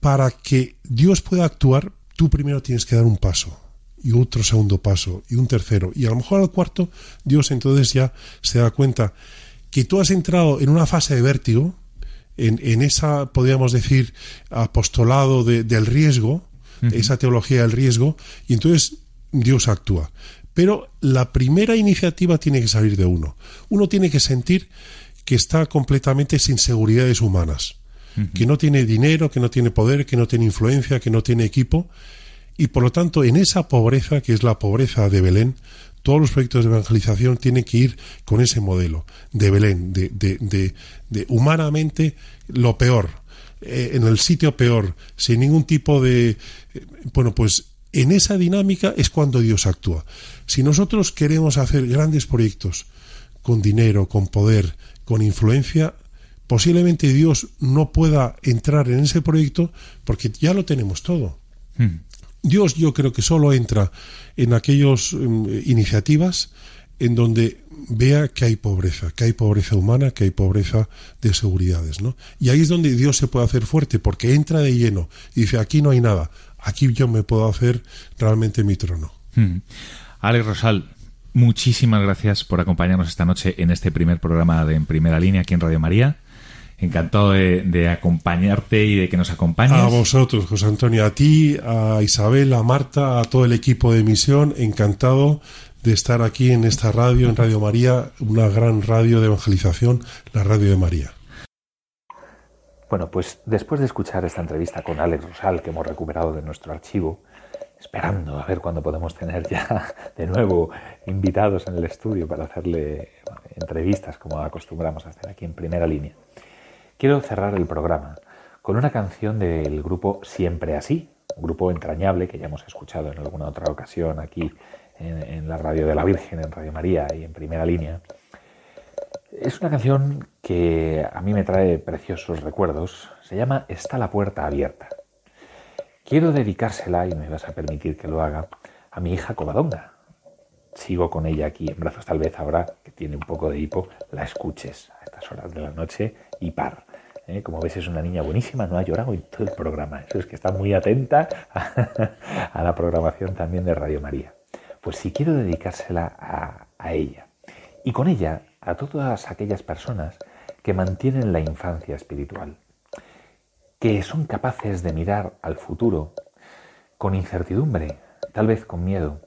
para que Dios pueda actuar, tú primero tienes que dar un paso y otro segundo paso y un tercero y a lo mejor al cuarto Dios entonces ya se da cuenta que tú has entrado en una fase de vértigo en, en esa podríamos decir apostolado del riesgo esa teología del riesgo y entonces Dios actúa. Pero la primera iniciativa tiene que salir de uno. Uno tiene que sentir que está completamente sin seguridades humanas que no tiene dinero, que no tiene poder, que no tiene influencia, que no tiene equipo. Y por lo tanto, en esa pobreza, que es la pobreza de Belén, todos los proyectos de evangelización tienen que ir con ese modelo de Belén, de, de, de, humanamente lo peor, eh, en el sitio peor, sin ningún tipo de... Eh, bueno, pues en esa dinámica es cuando Dios actúa. Si nosotros queremos hacer grandes proyectos con dinero, con poder, con influencia, posiblemente Dios no pueda entrar en ese proyecto porque ya lo tenemos todo. Hmm. Dios yo creo que solo entra en aquellas em, iniciativas en donde vea que hay pobreza, que hay pobreza humana, que hay pobreza de seguridades, ¿no? Y ahí es donde Dios se puede hacer fuerte, porque entra de lleno y dice, aquí no hay nada, aquí yo me puedo hacer realmente mi trono. Hmm. Alex Rosal, muchísimas gracias por acompañarnos esta noche en este primer programa de En Primera Línea aquí en Radio María. Encantado de, acompañarte y de que nos acompañes. A vosotros, José Antonio, a ti, a Isabel, a Marta, a todo el equipo de emisión, encantado de estar aquí en esta radio, en Radio María, una gran radio de evangelización, la Radio de María. Bueno, pues después de escuchar esta entrevista con Alex Rosal, que hemos recuperado de nuestro archivo, esperando a ver cuándo podemos tener ya de nuevo invitados en el estudio para hacerle entrevistas como acostumbramos a hacer aquí en primera línea. Quiero cerrar el programa con una canción del grupo Siempre Así, un grupo entrañable que ya hemos escuchado en alguna otra ocasión aquí en, la radio de la Virgen, en Radio María y en primera línea. Es una canción que a mí me trae preciosos recuerdos. Se llama Está la puerta abierta. Quiero dedicársela, y me vas a permitir que lo haga, a mi hija Covadonga. Sigo con ella aquí en brazos, tal vez ahora que tiene un poco de hipo, la escuches a estas horas de la noche y par. ¿eh? Como ves, es una niña buenísima, no ha llorado en todo el programa. Eso es que está muy atenta a, la programación también de Radio María. Pues si quiero dedicársela a, a ella. Y con ella a todas aquellas personas que mantienen la infancia espiritual, que son capaces de mirar al futuro con incertidumbre, tal vez con miedo,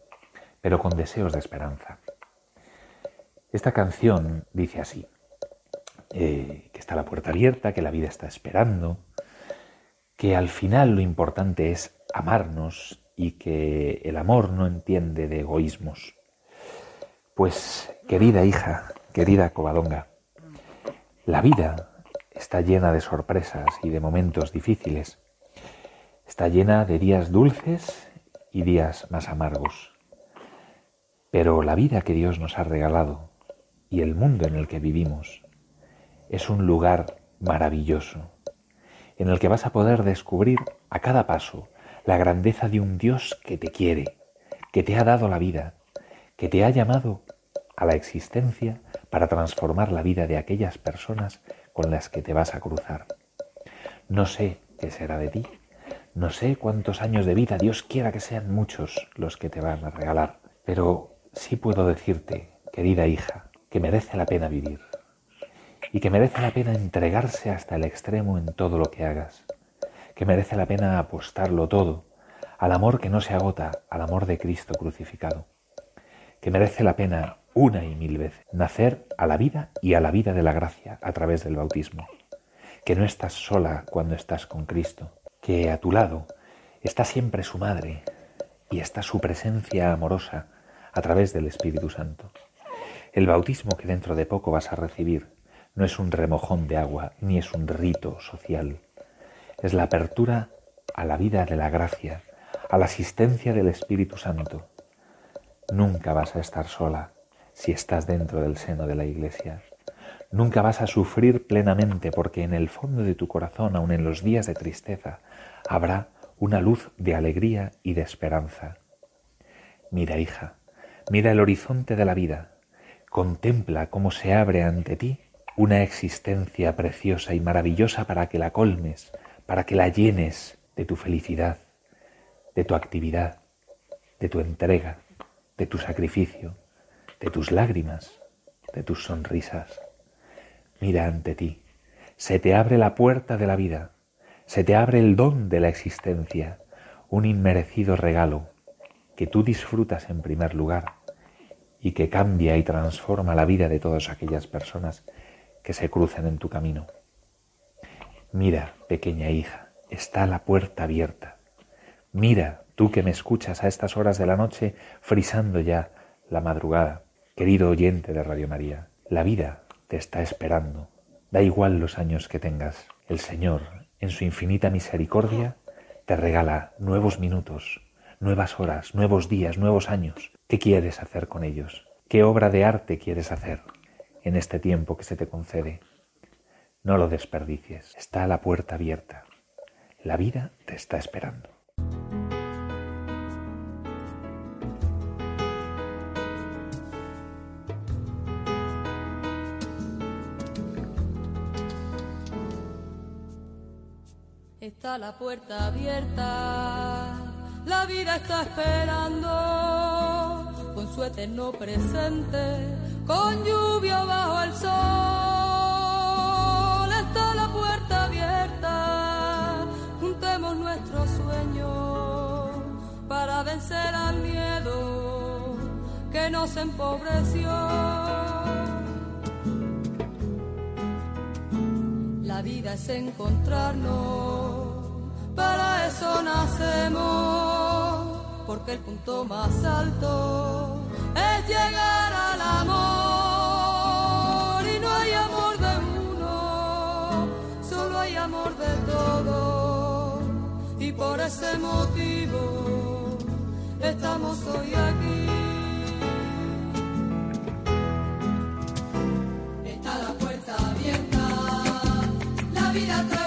pero con deseos de esperanza. Esta canción dice así. Eh, que está la puerta abierta, que la vida está esperando, que al final lo importante es amarnos y que el amor no entiende de egoísmos. Pues, querida hija, querida Covadonga, la vida está llena de sorpresas y de momentos difíciles. Está llena de días dulces y días más amargos. Pero la vida que Dios nos ha regalado y el mundo en el que vivimos es un lugar maravilloso. en el que vas a poder descubrir a cada paso la grandeza de un Dios que te quiere, que te ha dado la vida, que te ha llamado a la existencia para transformar la vida de aquellas personas con las que te vas a cruzar. No sé qué será de ti, no sé cuántos años de vida, Dios quiera que sean muchos los que te van a regalar, pero sí puedo decirte, querida hija, que merece la pena vivir y que merece la pena entregarse hasta el extremo en todo lo que hagas, que merece la pena apostarlo todo al amor que no se agota, al amor de Cristo crucificado, que merece la pena una y mil veces nacer a la vida y a la vida de la gracia a través del bautismo, que no estás sola cuando estás con Cristo, que a tu lado está siempre su madre y está su presencia amorosa a través del Espíritu Santo. El bautismo que dentro de poco vas a recibir no es un remojón de agua ni es un rito social. Es la apertura a la vida de la gracia, a la asistencia del Espíritu Santo. Nunca vas a estar sola si estás dentro del seno de la Iglesia. Nunca vas a sufrir plenamente porque en el fondo de tu corazón, aun en los días de tristeza, habrá una luz de alegría y de esperanza. Mira, hija, mira el horizonte de la vida, contempla cómo se abre ante ti una existencia preciosa y maravillosa para que la colmes, para que la llenes de tu felicidad, de tu actividad, de tu entrega, de tu sacrificio, de tus lágrimas, de tus sonrisas. Mira ante ti, se te abre la puerta de la vida, se te abre el don de la existencia, un inmerecido regalo que tú disfrutas en primer lugar y que cambia y transforma la vida de todas aquellas personas que se crucen en tu camino. Mira, pequeña hija, está la puerta abierta. Mira, tú que me escuchas a estas horas de la noche, frisando ya la madrugada, querido oyente de Radio María, la vida te está esperando. Da igual los años que tengas. El Señor, en su infinita misericordia, te regala nuevos minutos, nuevas horas, nuevos días, nuevos años. ¿Qué quieres hacer con ellos? ¿Qué obra de arte quieres hacer? En este tiempo que se te concede. No lo desperdicies, está la puerta abierta. La vida te está esperando. Está la puerta abierta, la vida está esperando con su eterno presente con lluvia bajo el sol. Está la puerta abierta, juntemos nuestros sueños para vencer al miedo que nos empobreció. La vida es encontrarnos, para eso nacemos, porque el punto más alto es llegar al amor por ese motivo estamos hoy aquí. Está la puerta abierta, la vida está